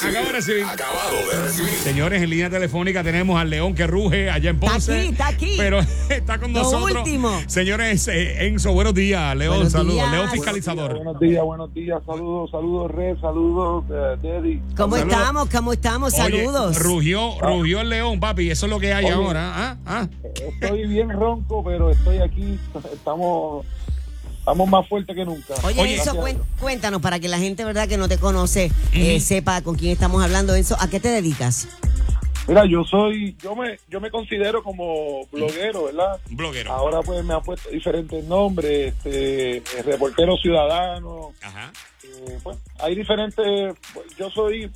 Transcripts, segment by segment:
recibir. Acabo de recibir. Acabado de recibir. Señores, en línea telefónica tenemos al león que ruge allá en Está Ponce. aquí, está aquí. Pero está con Lo nosotros. último. Señores, eh, Enzo, buenos días. León, Buenos saludos. días. León fiscalizador. Buenos días, buenos días. Saludos, saludos, Red. Saludos, eh, Deddy. ¿Cómo Saludos. estamos? ¿Cómo estamos? Oye, Saludos. rugió, rugió el león, papi. Eso es lo que hay Oye. ahora. ¿ah? ¿ah? Estoy bien ronco, pero estoy aquí. Estamos, estamos más fuertes que nunca. Oye, Oye, Enzo, cuéntanos para que la gente, ¿verdad?, que no te conoce, eh, sepa con quién estamos hablando. Enzo, ¿a qué te dedicas? Mira, yo soy, yo me, yo me considero como bloguero, ¿verdad? Bloguero. Ahora pues me han puesto diferentes nombres, este, eh, reportero ciudadano, Ajá. eh, pues, hay diferentes, pues, yo soy,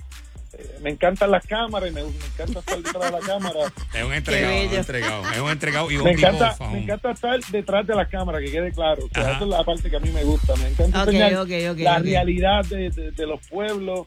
eh, me encantan las cámaras y me, me encanta estar detrás de la cámara. Es un entregado, un entregado. Es un entregado y un Me tipo encanta, me encanta estar detrás de la cámara, que quede claro. O sea, esa es la parte que a mí me gusta. Me encanta Ok, enseñar ok, ok, la realidad de, de- de los pueblos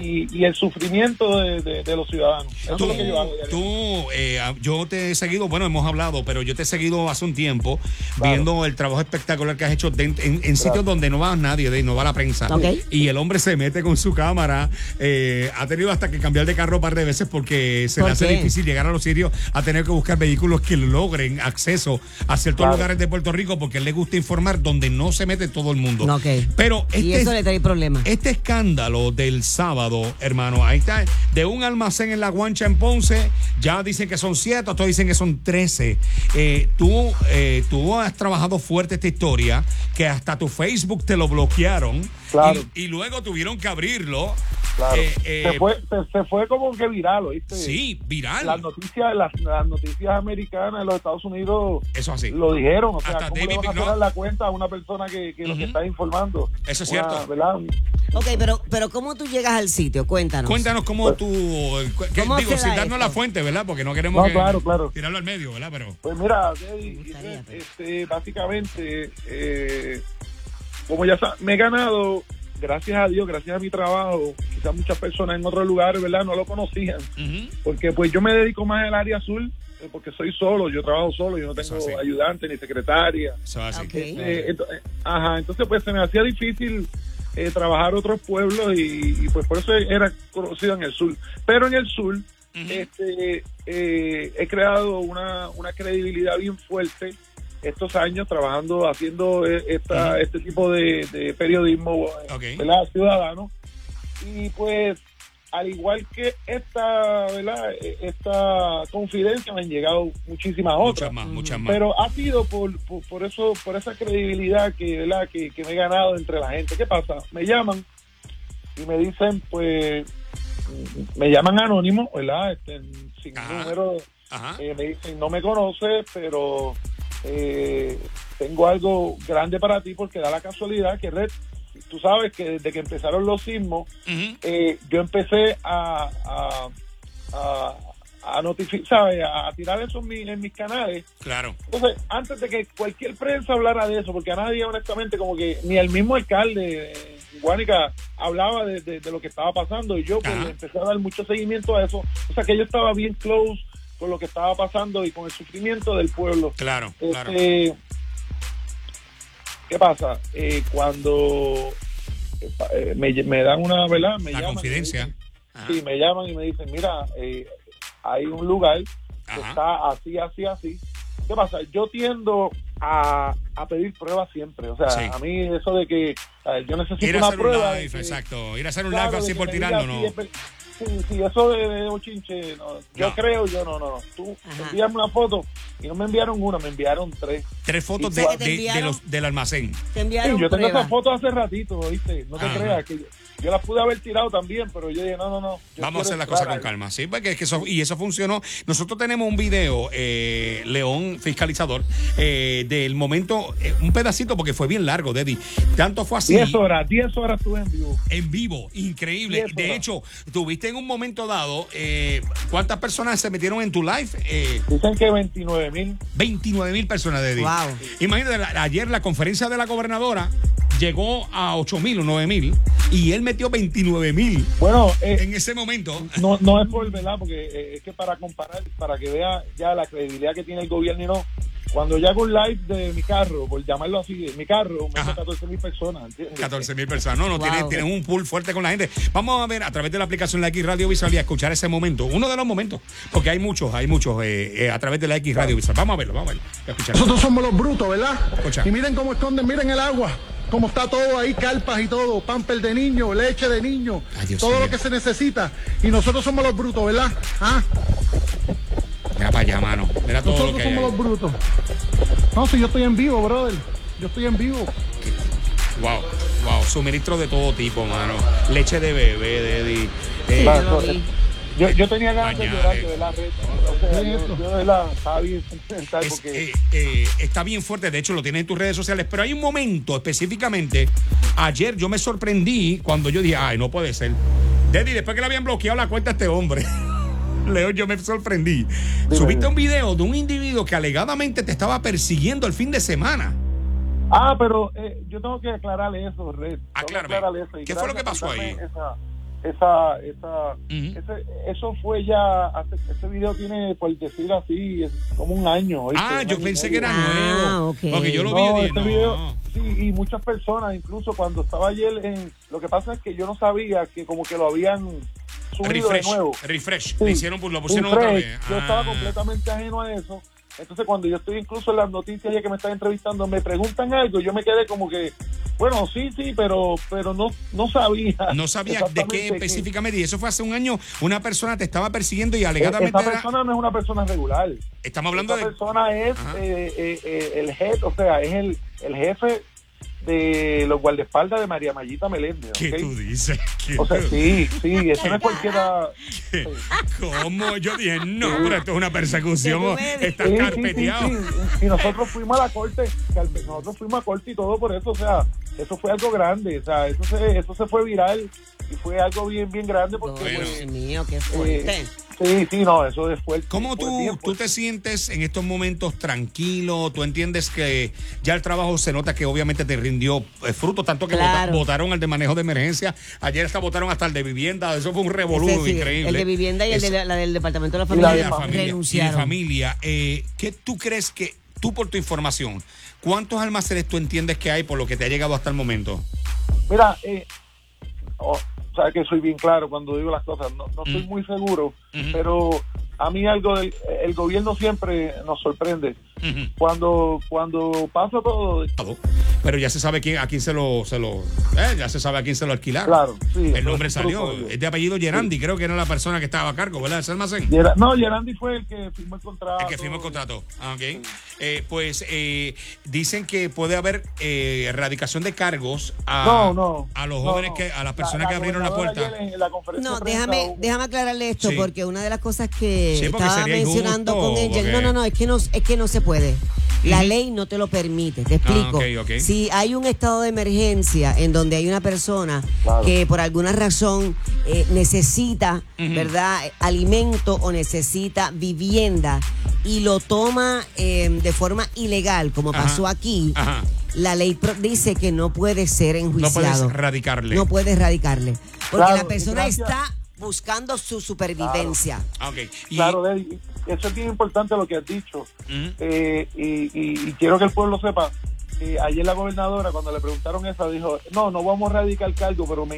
y, y el sufrimiento de, de- de los ciudadanos. Eso Tú, es lo que yo hago. tú, eh, yo te he seguido, bueno, hemos hablado, pero yo te he seguido hace un tiempo Claro. viendo el trabajo espectacular que has hecho en, en sitios donde no va nadie, de- no va la prensa. Y el hombre se mete con su cámara. eh, ha tenido hasta que cambiar de carro un par de veces porque se le ¿Por hace qué? difícil llegar a los sitios a tener que buscar vehículos que logren acceso a ciertos Claro. lugares de Puerto Rico porque él le gusta informar donde no se mete todo el mundo. Ok. Pero este y eso le trae problemas. este escándalo del sábado, hermano, ahí está, de un almacén en La Guancha en Ponce, ya dicen que son siete, otros dicen que son trece. Eh, tú, eh, tú has trabajado fuerte esta historia, que hasta tu Facebook te lo bloquearon. Claro. Y, y luego tuvieron que abrirlo. Claro. Eh, eh, se, fue, se, se fue como que viral, ¿oíste? Sí, viral. Las noticias, las, las noticias americanas de los Estados Unidos Eso así. lo dijeron. O sea, Hasta ¿cómo David le van a cerrar la cuenta a una persona que, que lo que está informando? Eso es Una- cierto. ¿verdad? Ok, pero, pero ¿cómo tú llegas al sitio? Cuéntanos. Cuéntanos cómo tú, que- ¿Cómo digo, sin da darnos esto? la fuente, ¿verdad? Porque no queremos No, que- claro, claro. tirarlo al medio, ¿verdad? Pero Pues mira, pero- este, básicamente, eh, como ya me he ganado, gracias a Dios, gracias a mi trabajo, quizás muchas personas en otros lugares, ¿verdad? No lo conocían, porque pues yo me dedico más al área azul, eh, porque soy solo, yo trabajo solo, yo no tengo ayudante ni secretaria. eso así. Eh, eh, ajá, entonces pues se me hacía difícil eh, trabajar otros pueblos y, y, pues por eso era conocido en el sur. Pero en el sur este, eh, he creado una, una credibilidad bien fuerte estos años trabajando, haciendo eh, esta, este tipo de, de periodismo Ok. ¿verdad? ciudadano. Y pues, al igual que esta, ¿verdad? Eh, esta confidencia, me han llegado muchísimas otras. Muchas más, muchas más. Pero ha sido por, por, por eso, por esa credibilidad que, ¿verdad? Que, que me he ganado entre la gente. ¿Qué pasa? Me llaman y me dicen, pues, me llaman anónimo, ¿verdad? Este, sin Ajá. número. Ajá. Eh, me dicen, no me conoces, pero eh, tengo algo grande para ti porque da la casualidad que Red, tú sabes que desde que empezaron los sismos, eh, yo empecé a, a, a, a notificar, ¿sabes? A, tirar eso en, mi- en mis canales. Claro. Entonces, antes de que cualquier prensa hablara de eso, porque a nadie, honestamente, como que ni el mismo alcalde, Guánica, hablaba de, de- de lo que estaba pasando, y yo pues empecé a dar mucho seguimiento a eso. O sea, que yo estaba bien close con lo que estaba pasando y con el sufrimiento del pueblo. Claro, claro. Este, ¿Qué pasa? Eh, cuando eh, me, me dan una, ¿verdad? Me La llaman y me confidencia. dicen-. Sí, me llaman y me dicen, mira, eh, hay un lugar que Ajá. está así, así, así. ¿Qué pasa? Yo tiendo a, a pedir pruebas siempre. O sea, Sí. a mí eso de que yo necesito Ir a una hacer un prueba. de live, que- exacto. Ir a hacer un claro, live así por tirarlo, no. Sí, Sí, eso de, de bochinche, no. yo No. creo, yo no, no, no. Tú Ajá. envíame una foto y no me enviaron una, me enviaron tres. Tres fotos ¿Y de, de- los, del almacén. Te Sí, enviaron yo tengo esas fotos hace ratito, ¿viste? No te Ajá. creas que yo, las pude haber tirado también, pero yo dije, no, no, no. Vamos a hacer las cosas con ahí. calma, ¿sí? Porque es que eso, y eso funcionó. Nosotros tenemos un video, eh, León Fiscalizador, eh, del momento, eh, un pedacito, porque fue bien largo, Deddy. Tanto fue así. 10 horas, 10 horas estuve en vivo. En vivo, increíble. De hecho, tuviste en un momento dado, eh, ¿cuántas personas se metieron en tu live? Eh, Dicen que 29 mil. 29 mil personas, Deddy. Wow. Imagínate, ayer la conferencia de la gobernadora llegó a 8 mil o 9 mil y él metió 29 mil Bueno, eh, en ese momento. no, no es por verdad, porque eh, es que para comparar, para que vea ya la credibilidad que tiene el gobierno y no, cuando yo hago un live de mi carro, por llamarlo así, mi carro, me 14 mil personas. ¿entiendes? 14 mil personas. No, no, tienen, un pool fuerte con la gente. Vamos a ver a través de la aplicación La X Radio Visual y a escuchar ese momento. Uno de los momentos, porque hay muchos, hay muchos eh, eh, a través de la X Radio Visual. Vamos a verlo, vamos a verlo. Nosotros somos los brutos, ¿verdad? Y miren cómo esconden, miren el agua como está todo ahí, carpas y todo, pamper de niño, leche de niño, todo lo que se necesita. Y nosotros somos los brutos, ¿verdad? ¿Ah? Mira para allá, mano. Mira todo nosotros lo que somos los brutos. No, si yo estoy en vivo, brother. Yo estoy en vivo. Wow, wow. Suministro de todo tipo, mano. Leche de bebé, de Eddie. Yo, yo tenía ganas de llorar de la. Yo, la bien porque... Eh, eh, está bien fuerte, de hecho lo tienes en tus redes sociales, pero hay un momento específicamente. Ayer yo me sorprendí cuando yo dije, ay, no puede ser. Deddy, después que le habían bloqueado la cuenta a este hombre. Leo, yo me sorprendí. Subiste un video de un individuo que alegadamente te estaba persiguiendo el fin de semana. Ah, pero eh, yo tengo que aclararle eso, Red. Aclárame. ¿Qué fue lo que pasó ahí? esa, esa, ese, eso fue ya, ese video tiene, por decir así, es como un año. Ah, yo pensé que era nuevo. Ah, porque yo lo vi video, sí, y muchas personas, incluso cuando estaba ayer en, lo que pasa es que yo no sabía que como que lo habían subido refresh, de nuevo. Refresh, hicieron, lo pusieron otra vez. Yo estaba ah. completamente ajeno a eso. Entonces cuando yo estoy incluso en las noticias ya que me están entrevistando, me preguntan algo, yo me quedé como que, bueno, sí, sí, pero, pero no, no sabía. No sabía de qué específicamente. Y eso fue hace un año. Una persona te estaba persiguiendo y alegadamente. Esta persona no es una persona regular. Estamos hablando Esta persona es eh, eh, eh, el jefe, o sea, es el, el jefe de los guardaespaldas de María Mayita Meléndez. ¿Qué tú dices? o sea, sí, sí, eso no es cualquiera. ¿Cómo? Yo dije, no, pero esto es una persecución. Está carpeteado. y nosotros fuimos a la corte, nosotros fuimos a corte y todo por eso, o sea, eso fue algo grande, o sea, eso se, eso se fue viral y fue algo bien, bien grande porque... Dios mío, qué fuerte. Eh, Sí, sí, no, eso es fuerte. ¿Cómo tú, tú te sientes en estos momentos tranquilo? ¿Tú entiendes que ya el trabajo se nota que obviamente te rindió eh, fruto, tanto que votaron el de manejo de emergencia? Ayer hasta votaron hasta el de vivienda, eso fue un revolú increíble. El de vivienda y el de la, del Departamento de la Familia, y la familia, familia. Eh, ¿Qué tú crees que, tú por tu información, cuántos almacenes tú entiendes que hay por lo que te ha llegado hasta el momento? Mira, eh, oh, sabes que soy bien claro cuando digo las cosas, no, no estoy muy seguro, pero a mí algo del el gobierno siempre nos sorprende. Cuando cuando pasa todo, pero ya se sabe quién a quién se lo se lo eh, ya se sabe a quién se lo alquilaron. Claro, sí. El nombre salió, es de apellido Gerandi, creo que era la persona que estaba a cargo, ¿verdad? ¿Ese almacén? no, Gerandi fue el que firmó el contrato. El que firmó el contrato. Ah, ok. Eh, pues eh, dicen que puede haber erradicación de cargos a, a los jóvenes que a las personas que abrieron la puerta. no, déjame déjame aclararle esto porque una de las cosas que estaba mencionando con ella. No, no, no, es que no, es que no se puede. La ley no te lo permite, te explico. Ah, si hay un estado de emergencia en donde hay una persona que por alguna razón eh, necesita, ¿verdad?, alimento o necesita vivienda y lo toma em, de forma ilegal, como pasó aquí, la ley dice que no puede ser enjuiciado. No puedes radicarle. No puedes radicarle. Porque la persona está buscando su supervivencia. Claro, okay. claro eso es bien importante lo que has dicho. Eh, y, quiero que el pueblo sepa ayer la gobernadora, cuando le preguntaron eso, dijo, no, no vamos a radicar cargo, pero me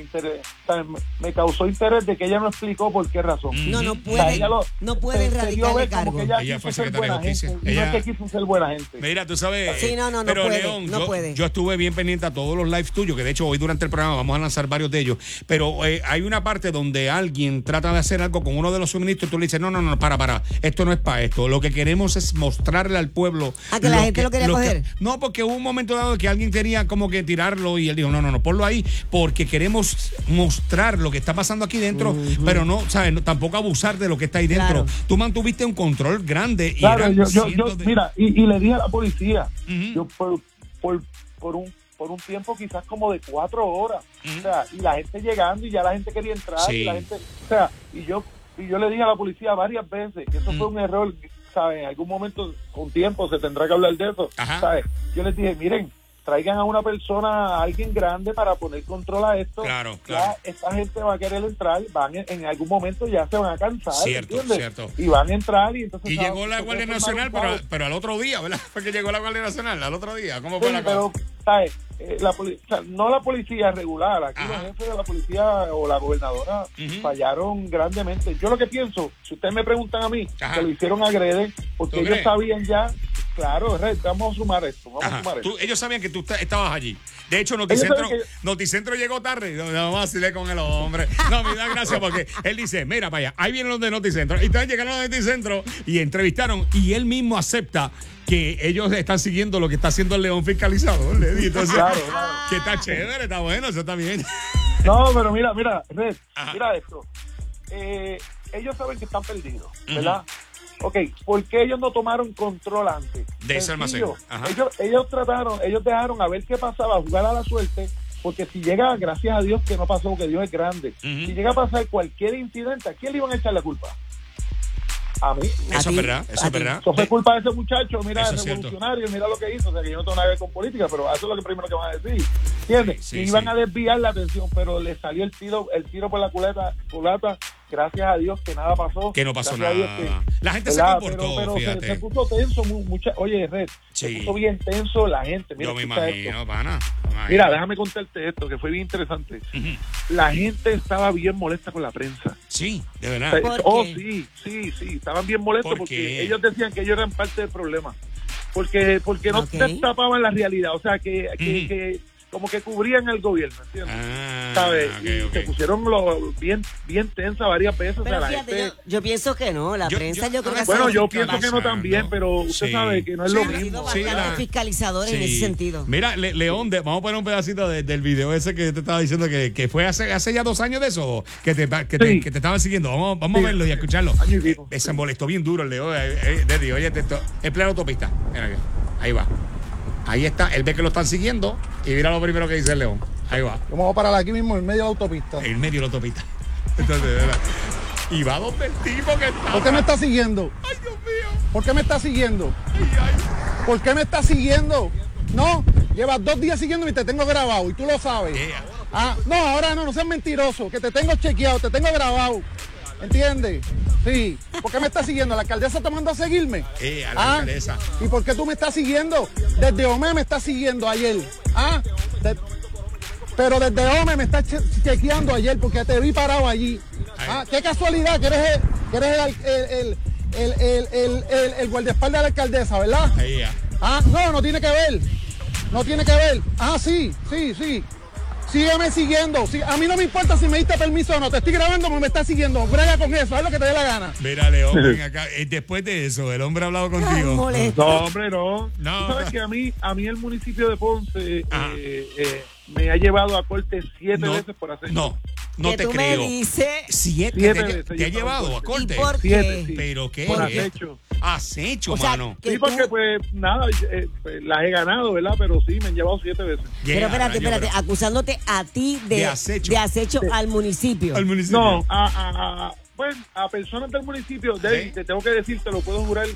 me, causó interés de que ella no explicó por qué razón. No, no puede, no puede erradicar cargo. ella, fue secretaria de justicia. Ella, no es que quiso ser buena gente. Mira, tú sabes, sí, no, no, pero puede, León, yo, puede. yo, estuve bien pendiente a todos los lives tuyos, que de hecho hoy durante el programa vamos a lanzar varios de ellos, pero eh, hay una parte donde alguien trata de hacer algo con uno de los suministros y tú le dices, no, no, no, para, para, esto no es para esto. Lo que queremos es mostrarle al pueblo. A que la gente lo quería coger. no, porque hubo un momento dado que alguien quería como que tirarlo y él dijo, no, no, no, ponlo ahí porque queremos mostrar lo que está pasando aquí dentro, pero no, ¿sabes? tampoco abusar de lo que está ahí dentro. Tú mantuviste un control grande. Y claro, yo, mira, y, le dije a la policía, yo por, por, un por un tiempo quizás como de cuatro horas, o sea, y la gente llegando y ya la gente quería entrar, y la gente, o sea, y yo y yo le dije a la policía varias veces que eso fue un error, ¿sabes? En algún momento con tiempo se tendrá que hablar de eso, ¿sabes? Yo les dije, miren, traigan a una persona, a alguien grande para poner control a esto. Claro, Ya claro. esta gente va a querer entrar, van en, en algún momento ya se van a cansar, Cierto, ¿entiendes? cierto. Y van a entrar y entonces... Y llegó la Guardia Nacional, pero, pero al otro día, ¿verdad? Fue que llegó la Guardia Nacional, al otro día. ¿Cómo fue Sí, la pero, cosa? ¿sabes? Eh, la no la policía regular, aquí Ajá. los jefes de la policía o la gobernadora fallaron grandemente. Yo lo que pienso, si ustedes me preguntan a mí, Ajá. que lo hicieron agrede, porque ¿Tú ellos sabían ya, claro, vamos a sumar esto, vamos a sumar Tú- esto. ellos sabían que tú esta- estabas allí. De hecho, Noticentro, Noticentro llegó tarde. No, vamos a decirle con el hombre. No, me da gracia porque él dice, mira, vaya, ahí vienen los de Noticentro. Y entonces llegaron los de Noticentro y entrevistaron. Y él mismo acepta que ellos están siguiendo lo que está haciendo el león fiscalizador. le. Entonces, Claro, claro. que está chévere, está bueno, eso está bien. No, pero mira, mira, Red, Ajá. mira esto. Eh, ellos saben que están perdidos, ¿verdad? Ok, ¿por qué ellos no tomaron control antes? De ese almacén. Ajá. Ellos, ellos trataron, ellos dejaron a ver qué pasaba, jugar a la suerte, porque si llega, gracias a Dios que no pasó, porque Dios es grande, si llega a pasar cualquier incidente, ¿a quién le iban a echar la culpa? A mí. Eso es verdad, eso es verdad. Eso fue culpa de ese muchacho, mira, el revolucionario, mira lo que hizo. O sea, que yo no tengo nada que ver con política, pero eso es lo que primero que van a decir. ¿Entiendes? Sí, sí, y iban sí. a desviar la atención, pero le salió el tiro el tiro por la culata, culata. Gracias a Dios que nada pasó. Que no pasó Gracias a Dios nada. La gente se ¿verdad? comportó, pero, pero se- fíjate. Se, puso tenso, mu- mucha, oye, Red, Sí. se puso bien tenso la gente. Mira, Yo me imagino, esto. pana. Imagino. Mira, déjame contarte esto, que fue bien interesante. La gente estaba bien molesta con la prensa. Sí, de verdad. O sea, ¿Por Oh, qué? sí, sí, sí, estaban bien molestos ¿Por porque qué? ellos decían que ellos eran parte del problema. Porque porque no Ok. destapaban la realidad, o sea, que, que, que como que cubrían el gobierno, ¿entiendes? Ah, ¿Sabes? ok, y ok. se pusieron lo, bien bien tensa varias veces. o sea, Pero la gente- yo, yo pienso que no, la Yo- prensa yo- yo, creo que ha bueno, yo pienso que no también, pero usted Sí. sabe que no es Sí, lo mismo. sí, la- fiscalizadores en ese sentido. Mira, Le- León, de- vamos a poner un pedacito de- del video ese que te estaba diciendo que, que fue hace, hace ya dos años de eso, que te, que te, Sí. que te estaban siguiendo. Vamos, vamos Sí. a verlo y a escucharlo. Año y pico. Eh, se molestó bien duro el León. Eh, eh, Deddy, oye, te- en plena autopista. Mira ahí va. Ahí está. Él ve que lo están siguiendo y mira lo primero que dice el León. Ahí va. Vamos a parar aquí mismo en medio de la autopista. En medio de la autopista. Entonces, verdad. Y va donde el tipo que está. ¿Por qué me está siguiendo? Ay, Dios mío. ¿Por qué me está siguiendo? Ay, ay. ¿Por qué me está siguiendo? No, llevas dos días siguiéndome y te tengo grabado y tú lo sabes. Yeah. Ah, no, ahora no, no seas mentiroso, que te tengo chequeado, te tengo grabado. ¿Entiendes? Sí. ¿Por qué me está siguiendo? ¿La alcaldesa te mandó a seguirme? Eh, a la alcaldesa. ¿Y por qué tú me estás siguiendo? Desde OME me estás siguiendo ayer. ¿Ah? De- pero desde OME me estás che- chequeando ayer porque te vi parado allí. Ah, qué casualidad que eres el, que eres el, el, el, el, guardaespaldas de la alcaldesa, ¿verdad? Ah, no, no tiene que ver. No tiene que ver. Ah, sí, sí, sí. Sígueme siguiendo. Sí, a mí no me importa si me diste permiso o no. Te estoy grabando me estás siguiendo. Brega con eso. Haz lo que te dé la gana. Mira, León, ven acá. Eh, Después de eso, el hombre ha hablado contigo. No, hombre, no. No. Tú sabes que a mí, a mí el municipio de Ponce eh, eh, me ha llevado a corte siete No, veces por hacer no, no que te tú creo. me dices, Siete, Siete te, veces te ha llevado a ¿y corte. por Siete, qué? sí. Pero qué Por es? Acecho. Acecho, O sea, mano. que Sí, porque tú- pues nada, eh, pues, las he ganado, ¿verdad? Pero sí, me han llevado siete veces. Yeah, Pero espérate, espérate, pero- acusándote a ti de, De acecho. de acecho al municipio. Al municipio. No, a, a, a- pues, a personas del municipio, David, te tengo que decir, te lo puedo jurar,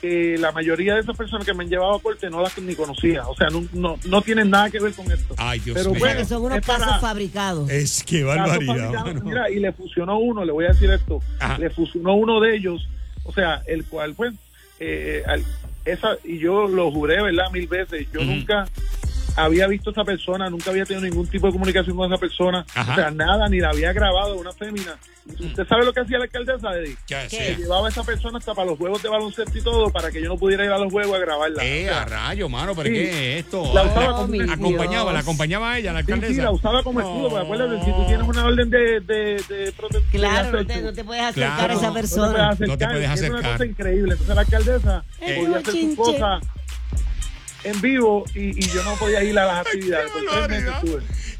que la mayoría de esas personas que me han llevado a corte no las ni conocía. O sea, no, no, no tienen nada que ver con esto. Ay, Dios Pero mío. bueno, que son unos es para- casos fabricados. Es que barbaridad. Mira, y le fusionó uno, le voy a decir esto, Ajá. le fusionó uno de ellos, o sea, el cual, pues, eh, al- esa, y yo lo juré, ¿verdad? Mil veces, yo nunca había visto a esa persona, nunca había tenido ningún tipo de comunicación con esa persona, Ajá. o sea, nada, ni la había grabado, una fémina. ¿Usted sabe lo que hacía la alcaldesa, Eddie? Ya ¿Qué? sé. Que llevaba a esa persona hasta para los juegos de baloncesto y todo, para que yo no pudiera ir a los juegos a grabarla. Eh, a rayo, mano, pero Sí. ¿qué es esto? La usaba como acompañaba, la acompañaba a ella, la alcaldesa. sí, la usaba como escudo, porque acuérdate, si tú No. tienes una orden de, de, de protección. Claro, de no te, no puedes acercar Claro. a esa No persona. No te puedes No te puedes Es una acercar. cosa increíble. Entonces la alcaldesa Es podía hacer sus cosas en vivo y, y yo no podía ir a las actividades.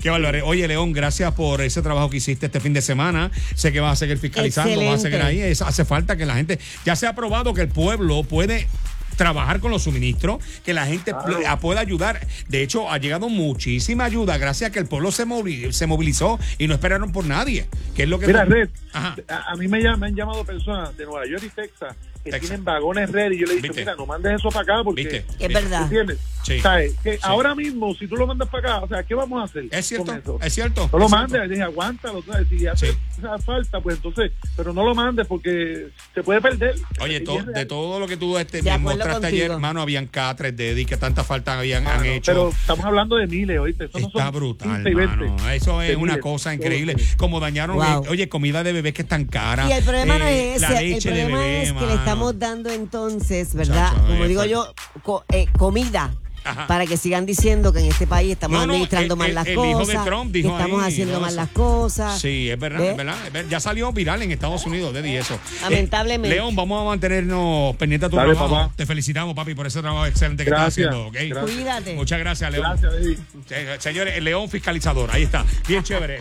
Qué barbaridad. Oye, León, gracias por ese trabajo que hiciste este fin de semana. Sé que vas a seguir fiscalizando, vas a Excelente. seguir ahí. Es- hace falta que la gente. Ya se ha probado que el pueblo puede trabajar con los suministros, que la gente Claro. pueda ayudar. De hecho, ha llegado muchísima ayuda gracias a que el pueblo se, movili- se movilizó y no esperaron por nadie. Que es lo que Mira, Red, Ajá. a, a mí me, llaman- me han llamado personas de Nueva York y Texas que Texas. tienen vagones Red y yo le ¿Viste? mira, no mandes eso para acá porque... ¿Viste? Es verdad. ¿Entiendes? Sí. ¿Sabes? Que ahora mismo, si tú lo mandas para acá, o sea, ¿qué vamos a hacer? Es cierto, con eso? es cierto. No lo mandes, dije, aguántalo, ¿sabes? si ya Sí. hace falta, pues entonces, pero no lo mandes porque se puede perder. Oye, to- de todo lo que tú este, me mostraste contigo. ayer, hermano, habían catres de y que tanta falta habían han Mano, hecho. Pero estamos hablando de miles, ¿oíste? Eso no Está son brutal, 15 y 20. hermano. Eso es De una miles. cosa increíble. todo. Como dañaron, Wow. eh, oye, comida de bebé que es tan cara. Y el problema no eh, es la ese, el problema bebé, es que le mano. estamos dando entonces, ¿verdad? Chacho, Como digo yo, co- eh, comida. Ajá. Para que sigan diciendo que en este país estamos No, no, administrando el- mal el- las el hijo de cosas, Trump que dijo estamos ahí, haciendo todo mal las cosas. Sí, es verdad, es verdad, es verdad. Ya salió viral en Estados Unidos, de eso. Lamentablemente. Eh, León, vamos a mantenernos pendientes a tu Dale, trabajo. papá. Te felicitamos, papi, por ese trabajo excelente que Gracias, estás haciendo. gracias. Cuídate. Muchas gracias, León. Gracias. Eh, Señores, el León Fiscalizador, ahí está. Bien chévere.